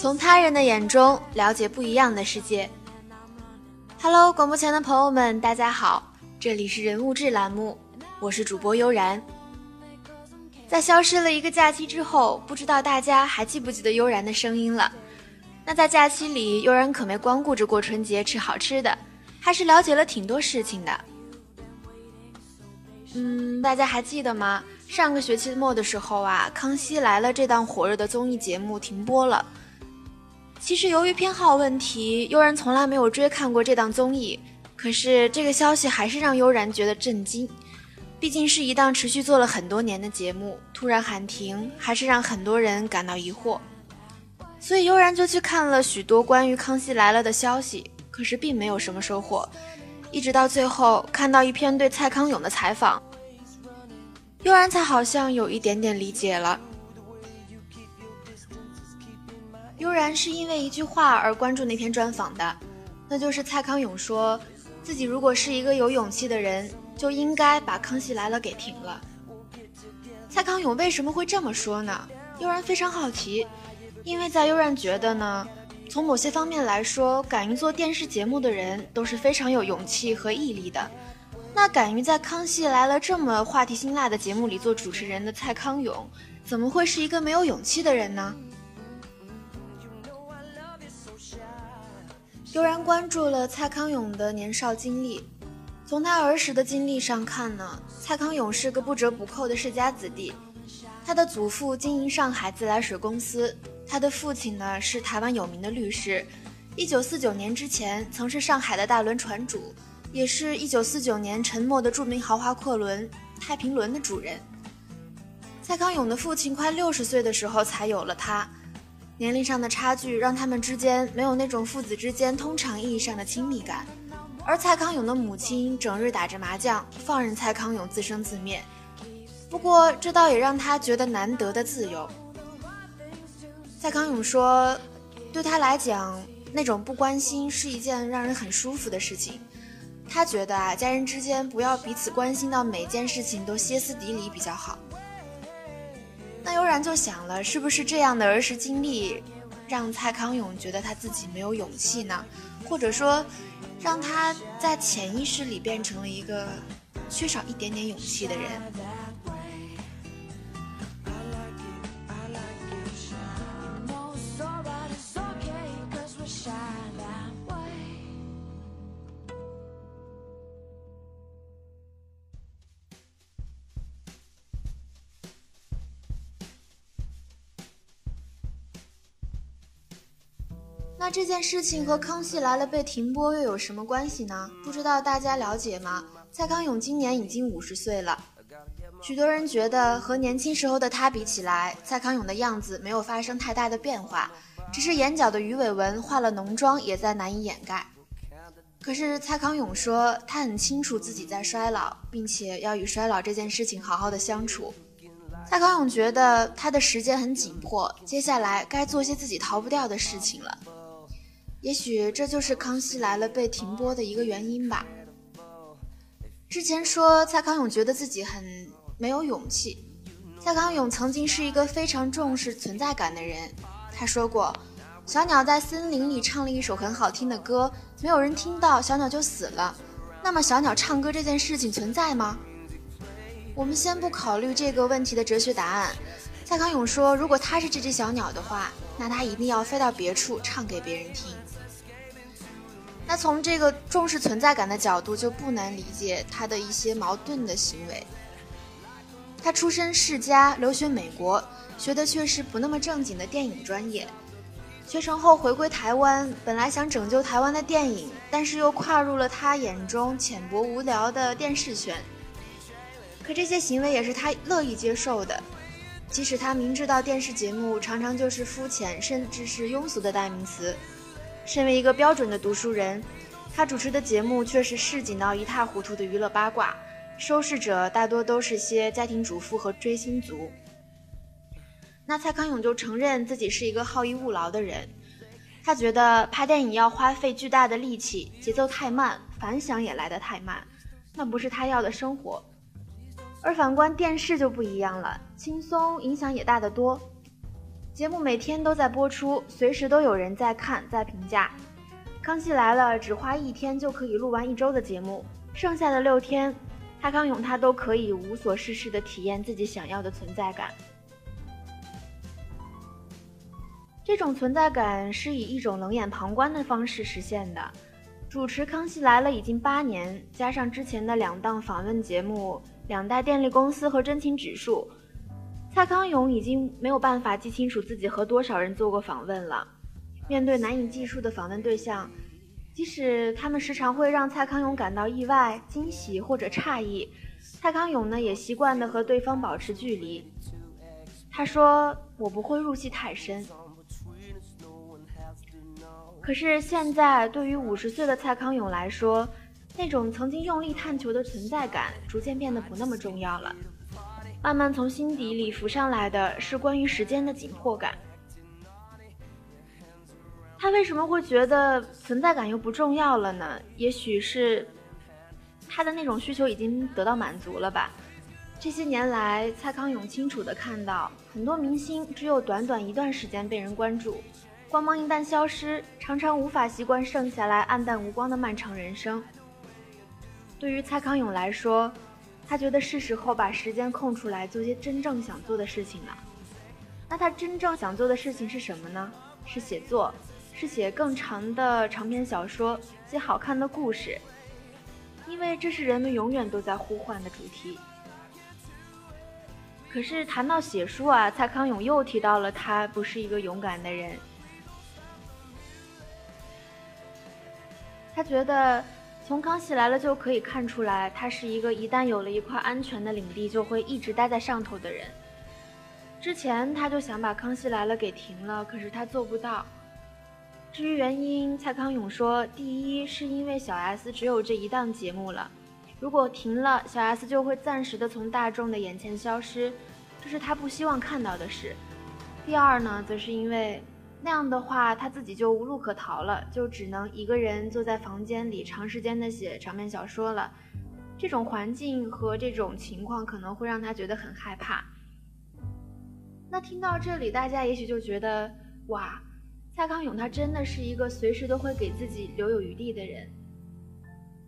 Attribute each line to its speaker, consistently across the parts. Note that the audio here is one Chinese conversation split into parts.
Speaker 1: 从他人的眼中了解不一样的世界。Hello，广播前的朋友们，大家好，这里是人物志栏目，我是主播悠然。在消失了一个假期之后，不知道大家还记不记得悠然的声音了？那在假期里，悠然可没光顾着过春节吃好吃的，还是了解了挺多事情的。嗯，大家还记得吗？上个学期末的时候啊，《康熙来了》这档火热的综艺节目停播了。其实由于偏好问题，悠然从来没有追看过这档综艺。可是这个消息还是让悠然觉得震惊，毕竟是一档持续做了很多年的节目，突然喊停，还是让很多人感到疑惑。所以悠然就去看了许多关于《康熙来了》的消息，可是并没有什么收获。一直到最后看到一篇对蔡康永的采访，悠然才好像有一点点理解了。悠然是因为一句话而关注那篇专访的，那就是蔡康永说自己如果是一个有勇气的人，就应该把《康熙来了》给停了。蔡康永为什么会这么说呢？悠然非常好奇，因为在悠然觉得呢，从某些方面来说，敢于做电视节目的人都是非常有勇气和毅力的。那敢于在《康熙来了》这么话题辛辣的节目里做主持人的蔡康永，怎么会是一个没有勇气的人呢？悠然关注了蔡康永的年少经历，从他儿时的经历上看呢，蔡康永是个不折不扣的世家子弟。他的祖父经营上海自来水公司，他的父亲呢是台湾有名的律师，一九四九年之前曾是上海的大轮船主，也是一九四九年沉没的著名豪华客轮太平轮的主人。蔡康永的父亲快六十岁的时候才有了他。年龄上的差距让他们之间没有那种父子之间通常意义上的亲密感，而蔡康永的母亲整日打着麻将，放任蔡康永自生自灭。不过这倒也让他觉得难得的自由。蔡康永说，对他来讲，那种不关心是一件让人很舒服的事情。他觉得啊，家人之间不要彼此关心到每件事情都歇斯底里比较好。那悠然就想了，是不是这样的儿时经历，让蔡康永觉得他自己没有勇气呢？或者说，让他在潜意识里变成了一个缺少一点点勇气的人？那这件事情和《康熙来了》被停播又有什么关系呢？不知道大家了解吗？蔡康永今年已经五十岁了，许多人觉得和年轻时候的他比起来，蔡康永的样子没有发生太大的变化，只是眼角的鱼尾纹化了浓妆也在难以掩盖。可是蔡康永说，他很清楚自己在衰老，并且要与衰老这件事情好好的相处。蔡康永觉得他的时间很紧迫，接下来该做些自己逃不掉的事情了。也许这就是《康熙来了》被停播的一个原因吧。之前说蔡康永觉得自己很没有勇气。蔡康永曾经是一个非常重视存在感的人。他说过：“小鸟在森林里唱了一首很好听的歌，没有人听到，小鸟就死了。那么小鸟唱歌这件事情存在吗？”我们先不考虑这个问题的哲学答案。蔡康永说，如果他是这只小鸟的话，那他一定要飞到别处唱给别人听。那从这个重视存在感的角度，就不难理解他的一些矛盾的行为。他出身世家，留学美国，学的却是不那么正经的电影专业。学成后回归台湾，本来想拯救台湾的电影，但是又跨入了他眼中浅薄无聊的电视圈。可这些行为也是他乐意接受的，即使他明知道电视节目常常就是肤浅甚至是庸俗的代名词。身为一个标准的读书人，他主持的节目却是市井到一塌糊涂的娱乐八卦。收视者大多都是些家庭主妇和追星族。那蔡康永就承认自己是一个好逸恶劳的人，他觉得拍电影要花费巨大的力气，节奏太慢，反响也来得太慢，那不是他要的生活。而反观电视就不一样了，轻松，影响也大得多。节目每天都在播出，随时都有人在看，在评价。康熙来了，只花一天就可以录完一周的节目，剩下的六天。蔡康永他都可以无所事事地体验自己想要的存在感，这种存在感是以一种冷眼旁观的方式实现的。主持《康熙来了》已经八年，加上之前的两档访问节目《两代电力公司》和《真情指数》，蔡康永已经没有办法记清楚自己和多少人做过访问了。面对难以计数的访问对象。即使他们时常会让蔡康永感到意外、惊喜或者诧异，蔡康永呢也习惯的和对方保持距离。他说：“我不会入戏太深。”可是现在，对于五十岁的蔡康永来说，那种曾经用力探求的存在感，逐渐变得不那么重要了。慢慢从心底里浮上来的是关于时间的紧迫感。他为什么会觉得存在感又不重要了呢？也许是他的那种需求已经得到满足了吧。这些年来，蔡康永清楚地看到，很多明星只有短短一段时间被人关注，光芒一旦消失，常常无法习惯剩下来暗淡无光的漫长人生。对于蔡康永来说，他觉得是时候把时间空出来做些真正想做的事情了。那他真正想做的事情是什么呢？是写作。是写更长的长篇小说，写好看的故事，因为这是人们永远都在呼唤的主题。可是谈到写书啊，蔡康永又提到了他不是一个勇敢的人。他觉得从《康熙来了》就可以看出来，他是一个一旦有了一块安全的领地，就会一直待在上头的人。之前他就想把《康熙来了》给停了，可是他做不到。至于原因，蔡康永说：“第一，是因为小 S 只有这一档节目了，如果停了，小 S 就会暂时的从大众的眼前消失，这是他不希望看到的事。第二呢，则是因为那样的话，他自己就无路可逃了，就只能一个人坐在房间里长时间的写长篇小说了。这种环境和这种情况可能会让他觉得很害怕。那听到这里，大家也许就觉得，哇。”蔡康永他真的是一个随时都会给自己留有余地的人。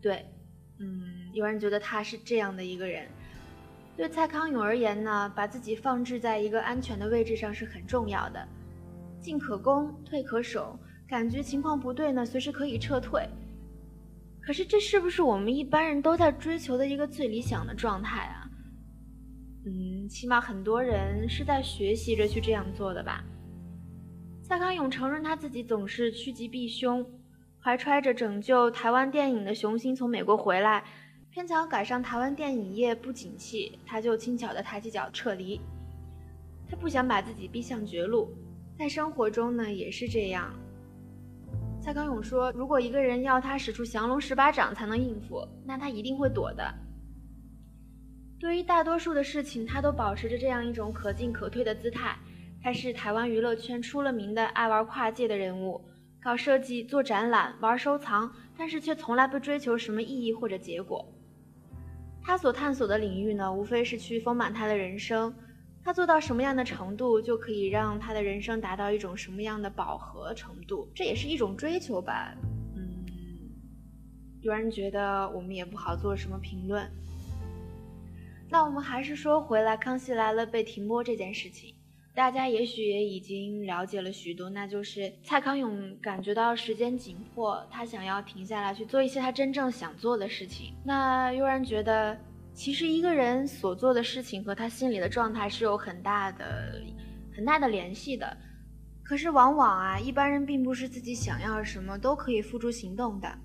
Speaker 1: 对，嗯，有人觉得他是这样的一个人。对蔡康永而言呢，把自己放置在一个安全的位置上是很重要的。进可攻，退可守，感觉情况不对呢，随时可以撤退。可是这是不是我们一般人都在追求的一个最理想的状态啊？嗯，起码很多人是在学习着去这样做的吧。蔡康永承认他自己总是趋吉避凶，怀揣着拯救台湾电影的雄心从美国回来，偏巧赶上台湾电影业不景气，他就轻巧的抬起脚撤离。他不想把自己逼向绝路，在生活中呢也是这样。蔡康永说，如果一个人要他使出降龙十八掌才能应付，那他一定会躲的。对于大多数的事情，他都保持着这样一种可进可退的姿态。他是台湾娱乐圈出了名的爱玩跨界的人物，搞设计、做展览、玩收藏，但是却从来不追求什么意义或者结果。他所探索的领域呢，无非是去丰满他的人生。他做到什么样的程度，就可以让他的人生达到一种什么样的饱和程度，这也是一种追求吧。嗯，有人觉得我们也不好做什么评论。那我们还是说回来，《康熙来了》被停播这件事情，大家也许也已经了解了许多，那就是蔡康永感觉到时间紧迫，他想要停下来去做一些他真正想做的事情。那悠然觉得，其实一个人所做的事情和他心里的状态是有很大的、很大的联系的。可是往往啊，一般人并不是自己想要什么都可以付诸行动的。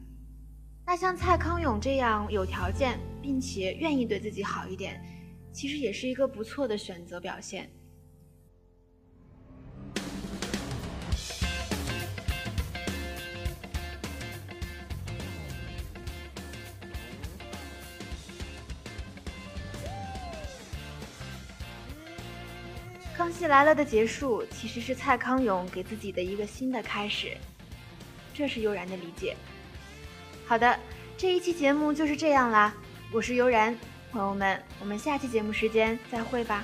Speaker 1: 那像蔡康永这样有条件，并且愿意对自己好一点，其实也是一个不错的选择表现。康熙来了的结束，其实是蔡康永给自己的一个新的开始，这是悠然的理解。好的，这一期节目就是这样啦。我是悠然，朋友们，我们下期节目时间再会吧。